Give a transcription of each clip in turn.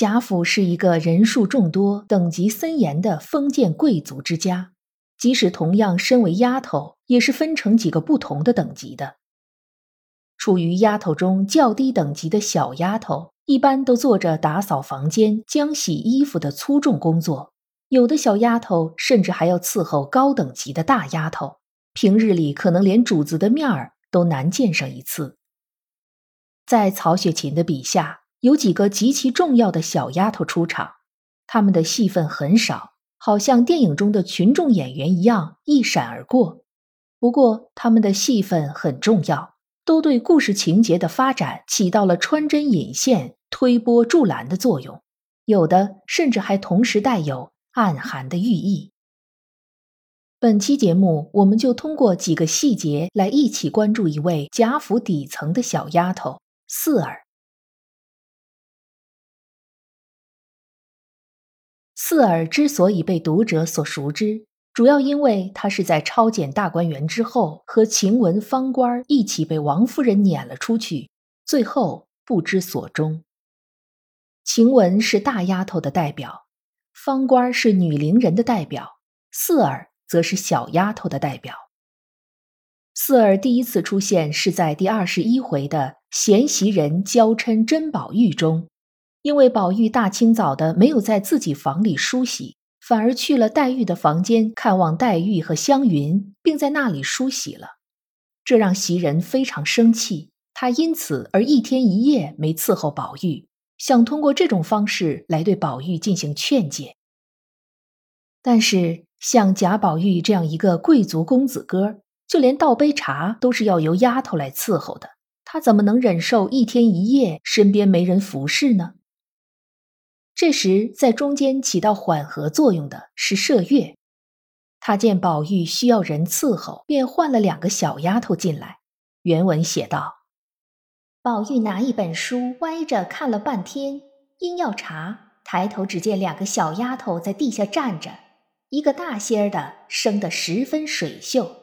贾府是一个人数众多、等级森严的封建贵族之家，即使同样身为丫头，也是分成几个不同的等级的。处于丫头中较低等级的小丫头，一般都做着打扫房间、浆洗衣服的粗重工作；有的小丫头甚至还要伺候高等级的大丫头，平日里可能连主子的面儿都难见上一次。在曹雪芹的笔下。有几个极其重要的小丫头出场，她们的戏份很少，好像电影中的群众演员一样一闪而过。不过，她们的戏份很重要，都对故事情节的发展起到了穿针引线、推波助澜的作用，有的甚至还同时带有暗含的寓意。本期节目，我们就通过几个细节来一起关注一位贾府底层的小丫头四儿。四儿之所以被读者所熟知，主要因为她是在抄检大观园之后，和晴雯、方官一起被王夫人撵了出去，最后不知所终。晴雯是大丫头的代表，方官是女伶人的代表，四儿则是小丫头的代表。四儿第一次出现是在第二十一回的贤袭人娇嗔珍宝玉中。因为宝玉大清早的没有在自己房里梳洗，反而去了黛玉的房间看望黛玉和湘云，并在那里梳洗了，这让袭人非常生气。他因此而一天一夜没伺候宝玉，想通过这种方式来对宝玉进行劝解。但是像贾宝玉这样一个贵族公子哥，就连倒杯茶都是要由丫头来伺候的，他怎么能忍受一天一夜身边没人服侍呢？这时，在中间起到缓和作用的是麝月，他见宝玉需要人伺候，便换了两个小丫头进来。原文写道：“宝玉拿一本书歪着看了半天，因要查，抬头只见两个小丫头在地下站着，一个大些儿的生得十分水秀。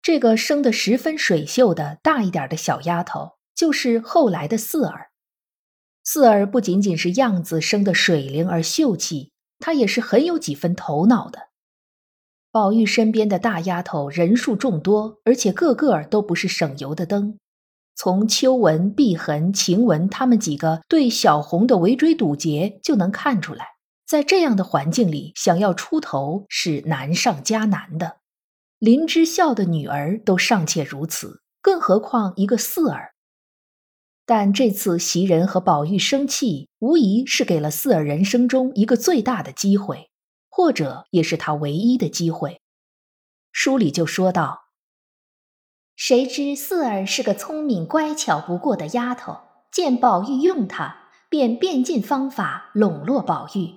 这个生得十分水秀的大一点的小丫头，就是后来的四儿。”四儿不仅仅是样子生得水灵而秀气，她也是很有几分头脑的。宝玉身边的大丫头人数众多，而且个个都不是省油的灯。从秋纹、碧痕、晴雯他们几个对小红的围追堵截就能看出来，在这样的环境里，想要出头是难上加难的。林之孝的女儿都尚且如此，更何况一个四儿。但这次袭人和宝玉生气，无疑是给了四儿人生中一个最大的机会，或者也是他唯一的机会。书里就说道：“谁知四儿是个聪明乖巧不过的丫头，见宝玉用她，便变尽方法笼络宝玉。”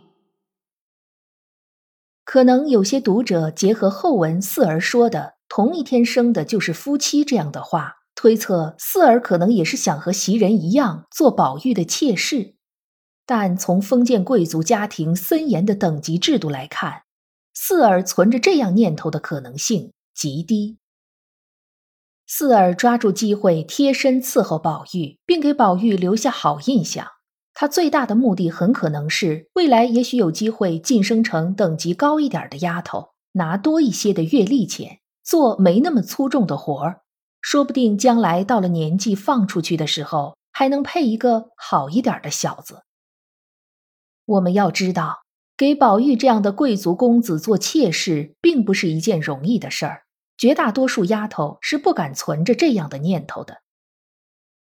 可能有些读者结合后文四儿说的“同一天生的就是夫妻”这样的话。推测四儿可能也是想和袭人一样做宝玉的妾室，但从封建贵族家庭森严的等级制度来看，四儿存着这样念头的可能性极低。四儿抓住机会贴身伺候宝玉，并给宝玉留下好印象，他最大的目的很可能是未来也许有机会晋升成等级高一点的丫头，拿多一些的月例钱，做没那么粗重的活儿。说不定将来到了年纪放出去的时候，还能配一个好一点的小子。我们要知道，给宝玉这样的贵族公子做妾室，并不是一件容易的事儿。绝大多数丫头是不敢存着这样的念头的。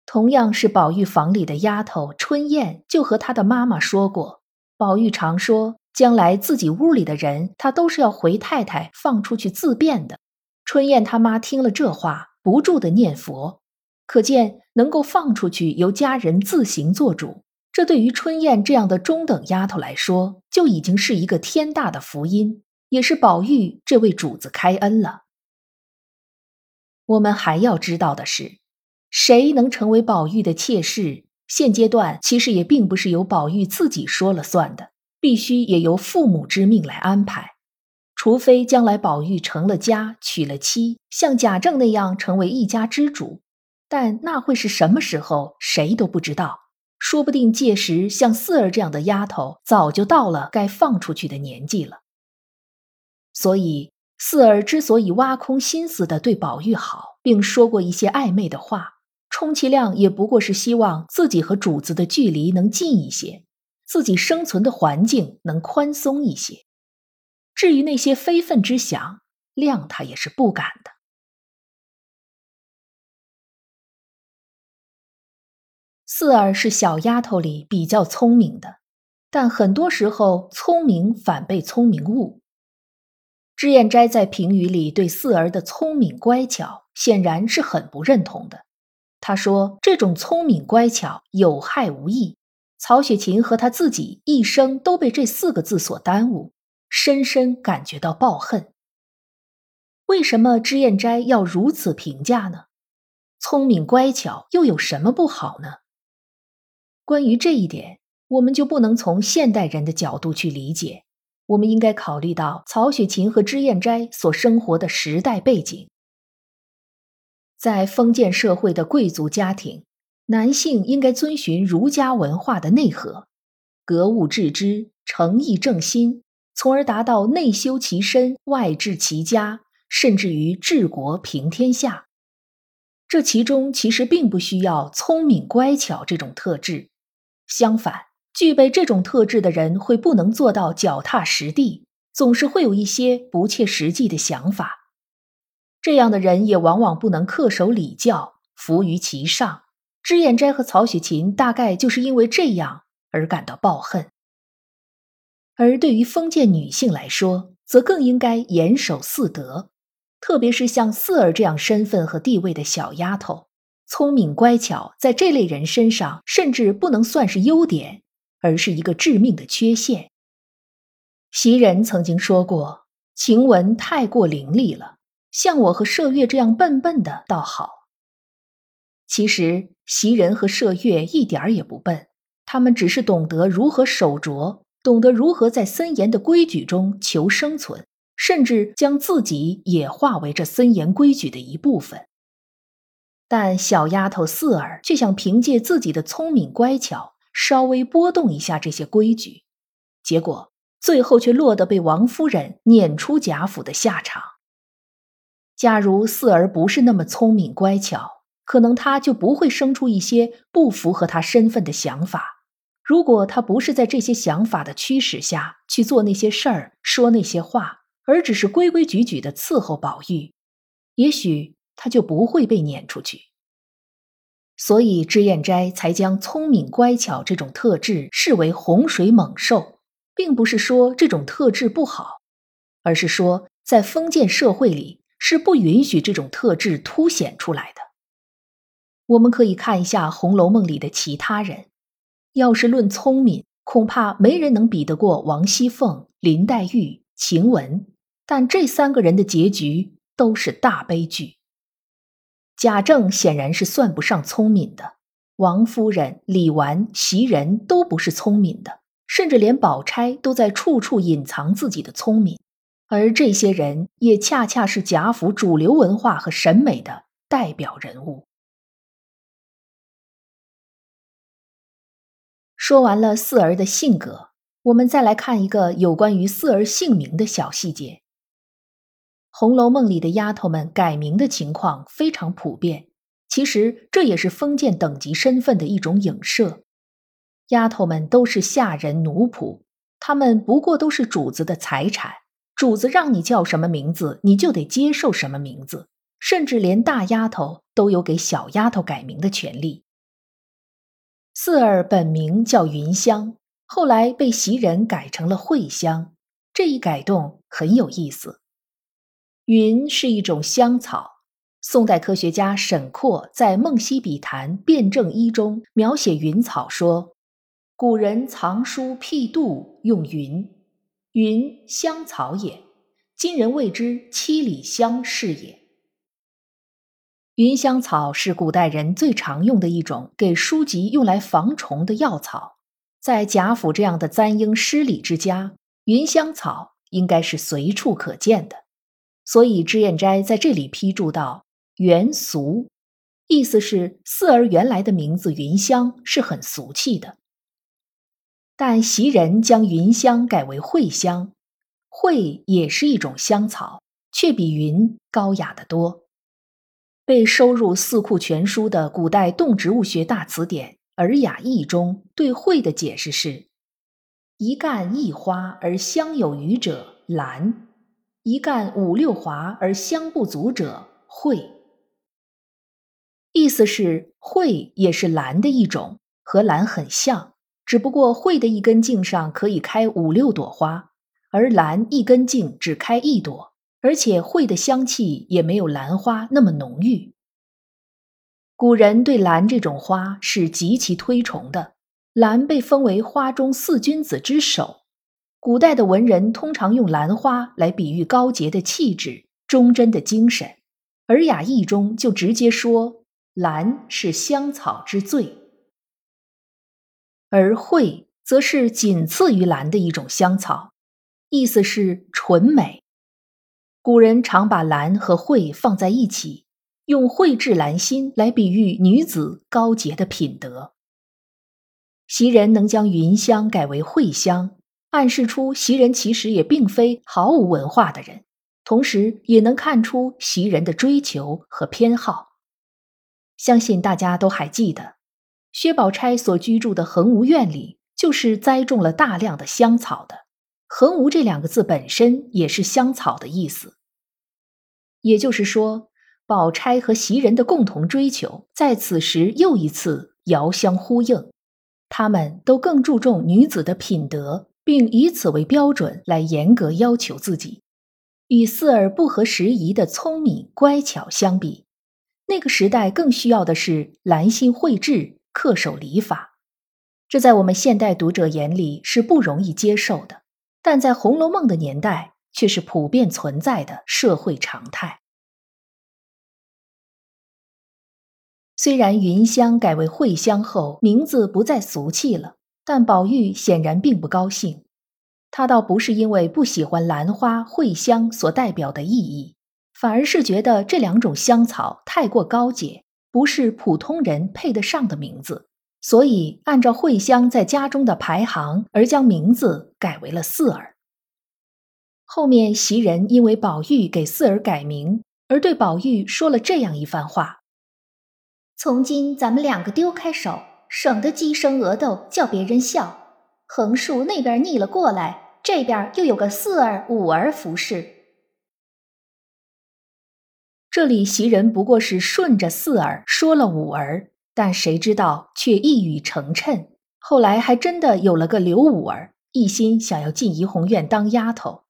同样是宝玉房里的丫头春燕，就和她的妈妈说过，宝玉常说，将来自己屋里的人，他都是要回太太放出去自便的。春燕他妈听了这话。不住的念佛，可见能够放出去由家人自行做主，这对于春燕这样的中等丫头来说，就已经是一个天大的福音，也是宝玉这位主子开恩了。我们还要知道的是，谁能成为宝玉的妾室？现阶段其实也并不是由宝玉自己说了算的，必须也由父母之命来安排。除非将来宝玉成了家，娶了妻，像贾政那样成为一家之主，但那会是什么时候，谁都不知道。说不定届时，像四儿这样的丫头早就到了该放出去的年纪了。所以，四儿之所以挖空心思的对宝玉好，并说过一些暧昧的话。充其量也不过是希望自己和主子的距离能近一些，自己生存的环境能宽松一些。至于那些非分之想，谅他也是不敢的。四儿是小丫头里比较聪明的，但很多时候聪明反被聪明误。脂砚斋在评语里对四儿的聪明乖巧，显然是很不认同的。他说：“这种聪明乖巧有害无益。”曹雪芹和他自己一生都被这四个字所耽误，深深感觉到抱恨。为什么脂砚斋要如此评价呢？聪明乖巧又有什么不好呢？关于这一点，我们就不能从现代人的角度去理解，我们应该考虑到曹雪芹和脂砚斋所生活的时代背景。在封建社会的贵族家庭，男性应该遵循儒家文化的内核，格物致知、诚意正心，从而达到内修其身、外治其家，甚至于治国平天下。这其中其实并不需要聪明乖巧这种特质，相反，具备这种特质的人会不能做到脚踏实地，总是会有一些不切实际的想法。这样的人也往往不能恪守礼教，服于其上。脂砚斋和曹雪芹大概就是因为这样而感到抱恨。而对于封建女性来说，则更应该严守四德，特别是像四儿这样身份和地位的小丫头，聪明乖巧，在这类人身上甚至不能算是优点，而是一个致命的缺陷。袭人曾经说过：“晴雯太过伶俐了。”像我和麝月这样笨笨的倒好。其实袭人和麝月一点儿也不笨，他们只是懂得如何守拙，懂得如何在森严的规矩中求生存，甚至将自己也化为这森严规矩的一部分。但小丫头四儿却想凭借自己的聪明乖巧，稍微拨动一下这些规矩，结果最后却落得被王夫人撵出贾府的下场。假如四儿不是那么聪明乖巧，可能他就不会生出一些不符合他身份的想法。如果他不是在这些想法的驱使下去做那些事儿、说那些话，而只是规规矩矩的伺候宝玉，也许他就不会被撵出去。所以脂砚斋才将聪明乖巧这种特质视为洪水猛兽，并不是说这种特质不好，而是说在封建社会里。是不允许这种特质凸显出来的。我们可以看一下《红楼梦》里的其他人，要是论聪明，恐怕没人能比得过王熙凤、林黛玉、晴雯。但这三个人的结局都是大悲剧。贾政显然是算不上聪明的，王夫人、李纨、袭人都不是聪明的，甚至连宝钗都在处处隐藏自己的聪明。而这些人也恰恰是贾府主流文化和审美的代表人物。说完了四儿的性格，我们再来看一个有关于四儿姓名的小细节。《红楼梦》里的丫头们改名的情况非常普遍，其实这也是封建等级身份的一种影射。丫头们都是下人奴仆，她们不过都是主子的财产。主子让你叫什么名字，你就得接受什么名字，甚至连大丫头都有给小丫头改名的权利。四儿本名叫云香，后来被袭人改成了慧香。这一改动很有意思。云是一种香草，宋代科学家沈括在《梦溪笔谈辩证一》中描写云草说：“古人藏书辟度用云，云香草也。今人谓之七里香是也。”云香草是古代人最常用的一种给书籍用来防虫的药草，在贾府这样的簪缨诗礼之家，云香草应该是随处可见的。所以脂砚斋在这里批注道：“元俗”，意思是四儿原来的名字云香是很俗气的。但袭人将云香改为茴香，茴也是一种香草，却比云高雅得多。被收入《四库全书》的古代动植物学大词典《尔雅译》中对茴的解释是：一干一花而香有余者，兰。一干五六华而香不足者，蕙。意思是蕙也是兰的一种，和兰很像，只不过蕙的一根茎上可以开五六朵花，而兰一根茎只开一朵，而且蕙的香气也没有兰花那么浓郁。古人对兰这种花是极其推崇的，兰被封为花中四君子之首。古代的文人通常用兰花来比喻高洁的气质、忠贞的精神，《尔雅译》中就直接说兰是香草之最，而蕙则是仅次于兰的一种香草，意思是纯美。古人常把兰和蕙放在一起，用蕙质兰心来比喻女子高洁的品德。袭人能将云香改为蕙香。暗示出袭人其实也并非毫无文化的人，同时也能看出袭人的追求和偏好。相信大家都还记得，薛宝钗所居住的恒芜院里就是栽种了大量的香草的。恒无这两个字本身也是香草的意思。也就是说，宝钗和袭人的共同追求在此时又一次遥相呼应，他们都更注重女子的品德。并以此为标准来严格要求自己，与四儿不合时宜的聪明乖巧相比，那个时代更需要的是兰心蕙质、恪守礼法。这在我们现代读者眼里是不容易接受的，但在《红楼梦》的年代却是普遍存在的社会常态。虽然云香改为蕙香后，名字不再俗气了。但宝玉显然并不高兴，他倒不是因为不喜欢兰花、蕙香所代表的意义，反而是觉得这两种香草太过高洁，不是普通人配得上的名字，所以按照蕙香在家中的排行而将名字改为了四儿。后面袭人因为宝玉给四儿改名，而对宝玉说了这样一番话：“从今咱们两个丢开手。”省得鸡生鹅斗，叫别人笑。横竖那边逆了过来，这边又有个四儿、五儿服侍。这里袭人不过是顺着四儿说了五儿，但谁知道却一语成谶。后来还真的有了个刘五儿，一心想要进怡红院当丫头。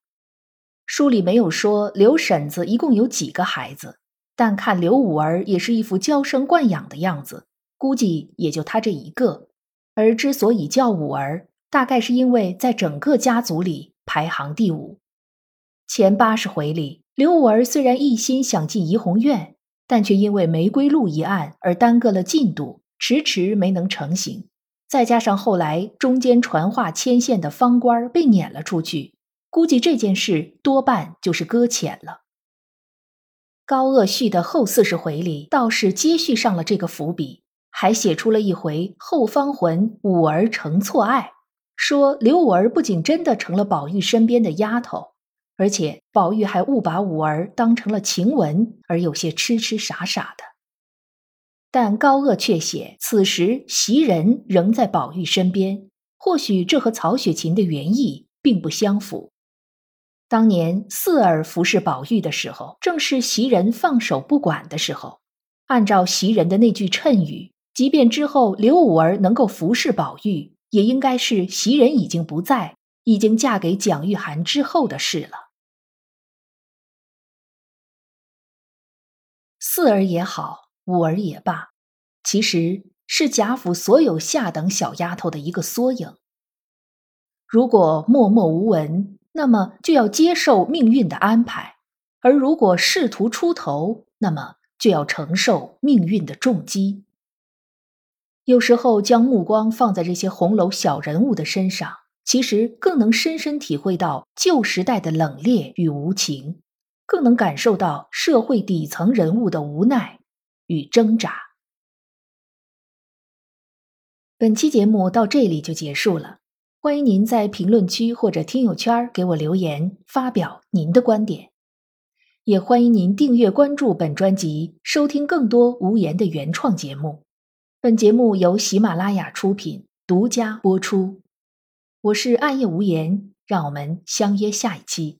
书里没有说刘婶子一共有几个孩子，但看刘五儿也是一副娇生惯养的样子。估计也就他这一个，而之所以叫五儿，大概是因为在整个家族里排行第五。前八十回里，刘五儿虽然一心想进怡红院，但却因为玫瑰露一案而耽搁了进度，迟迟没能成行。再加上后来中间传话牵线的方官被撵了出去，估计这件事多半就是搁浅了。高鄂续的后四十回里，倒是接续上了这个伏笔。还写出了一回后方魂五儿成错爱，说刘五儿不仅真的成了宝玉身边的丫头，而且宝玉还误把五儿当成了晴雯，而有些痴痴傻傻的。但高鹗却写此时袭人仍在宝玉身边，或许这和曹雪芹的原意并不相符。当年四儿服侍宝玉的时候，正是袭人放手不管的时候，按照袭人的那句谶语。即便之后刘五儿能够服侍宝玉，也应该是袭人已经不在，已经嫁给蒋玉菡之后的事了。四儿也好，五儿也罢，其实是贾府所有下等小丫头的一个缩影。如果默默无闻，那么就要接受命运的安排；而如果试图出头，那么就要承受命运的重击。有时候，将目光放在这些红楼小人物的身上，其实更能深深体会到旧时代的冷冽与无情，更能感受到社会底层人物的无奈与挣扎。本期节目到这里就结束了，欢迎您在评论区或者听友圈给我留言，发表您的观点，也欢迎您订阅关注本专辑，收听更多无言的原创节目。本节目由喜马拉雅出品，独家播出。我是暗夜无言，让我们相约下一期。